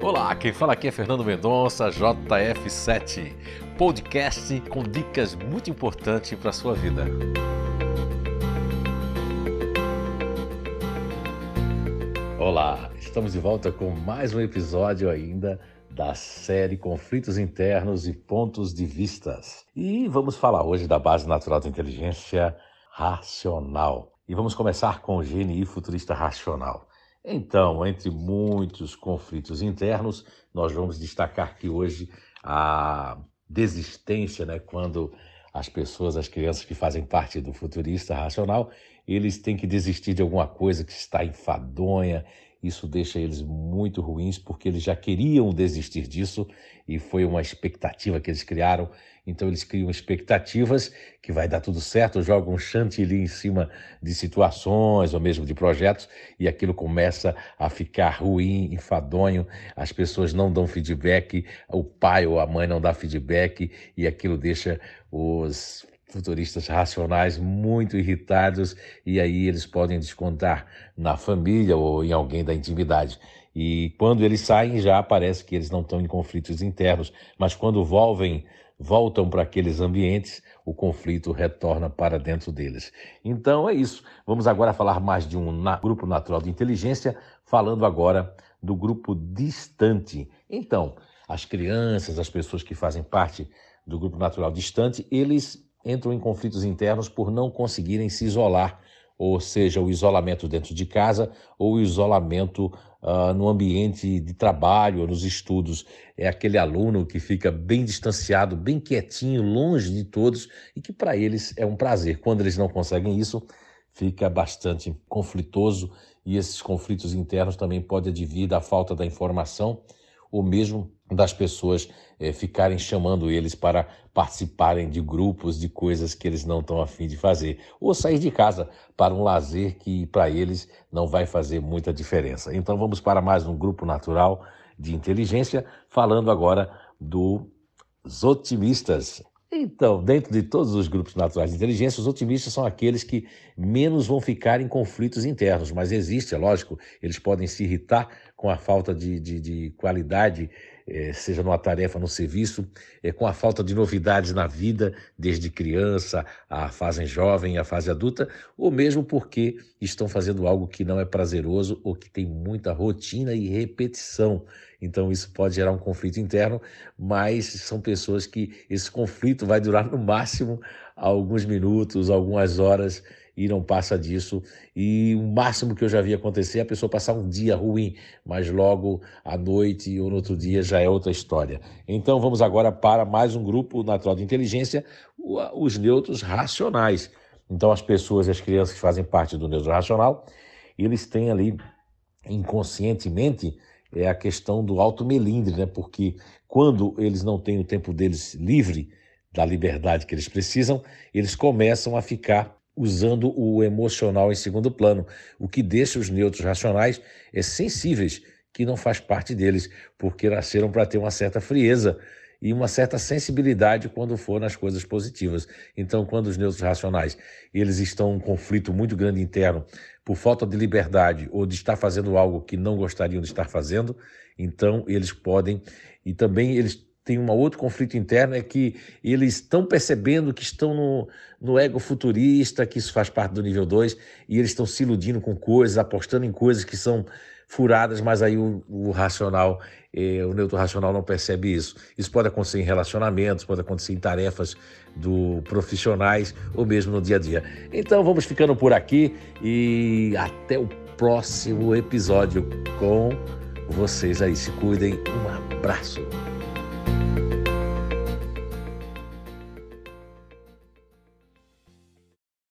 Olá, quem fala aqui é Fernando Mendonça, JF7, podcast com dicas muito importantes para a sua vida. Olá, estamos de volta com mais um episódio ainda da série Conflitos Internos e Pontos de Vistas. E vamos falar hoje da base natural da inteligência racional. E vamos começar com o GNI futurista racional. Então, entre muitos conflitos internos, nós vamos destacar que hoje a desistência, né, quando as pessoas, as crianças que fazem parte do futurista racional, eles têm que desistir de alguma coisa que está enfadonha, isso deixa eles muito ruins porque eles já queriam desistir disso e foi uma expectativa que eles criaram. Então eles criam expectativas que vai dar tudo certo, jogam um chantilly em cima de situações ou mesmo de projetos e aquilo começa a ficar ruim, enfadonho, as pessoas não dão feedback, o pai ou a mãe não dá feedback e aquilo deixa os futuristas racionais muito irritados e aí eles podem descontar na família ou em alguém da intimidade. E quando eles saem, já parece que eles não estão em conflitos internos, mas quando volvem, voltam para aqueles ambientes, o conflito retorna para dentro deles. Então é isso. Vamos agora falar mais de um grupo natural de inteligência, falando agora do grupo distante. Então, as crianças, as pessoas que fazem parte do grupo natural distante, eles entram em conflitos internos por não conseguirem se isolar, ou seja, o isolamento dentro de casa ou o isolamento uh, no ambiente de trabalho ou nos estudos. É aquele aluno que fica bem distanciado, bem quietinho, longe de todos e que para eles é um prazer. Quando eles não conseguem isso, fica bastante conflitoso e esses conflitos internos também podem advir da falta da informação ou mesmo das pessoas é, ficarem chamando eles para participarem de grupos de coisas que eles não estão afim de fazer, ou sair de casa para um lazer que para eles não vai fazer muita diferença. Então vamos para mais um grupo natural de inteligência, falando agora dos otimistas. Então, dentro de todos os grupos naturais de inteligência, os otimistas são aqueles que menos vão ficar em conflitos internos, mas existe, é lógico, eles podem se irritar com a falta de, de, de qualidade seja numa tarefa, no serviço, é, com a falta de novidades na vida, desde criança, a fase jovem, a fase adulta, ou mesmo porque estão fazendo algo que não é prazeroso ou que tem muita rotina e repetição. Então isso pode gerar um conflito interno, mas são pessoas que esse conflito vai durar no máximo alguns minutos, algumas horas e não passa disso. E o máximo que eu já vi acontecer é a pessoa passar um dia ruim, mas logo à noite ou no outro dia já é outra história. Então vamos agora para mais um grupo natural de inteligência, os neutros racionais. Então as pessoas e as crianças que fazem parte do neutro racional, eles têm ali inconscientemente é a questão do alto melindre, né? Porque quando eles não têm o tempo deles livre da liberdade que eles precisam, eles começam a ficar usando o emocional em segundo plano, o que deixa os neutros racionais é, sensíveis, que não faz parte deles, porque nasceram para ter uma certa frieza e uma certa sensibilidade quando for nas coisas positivas. Então, quando os neutros racionais eles estão em um conflito muito grande interno por falta de liberdade ou de estar fazendo algo que não gostariam de estar fazendo, então eles podem e também eles tem um outro conflito interno, é que eles estão percebendo que estão no, no ego futurista, que isso faz parte do nível 2, e eles estão se iludindo com coisas, apostando em coisas que são furadas, mas aí o, o racional, eh, o neutro racional não percebe isso. Isso pode acontecer em relacionamentos, pode acontecer em tarefas do profissionais ou mesmo no dia a dia. Então vamos ficando por aqui e até o próximo episódio com vocês aí. Se cuidem. Um abraço.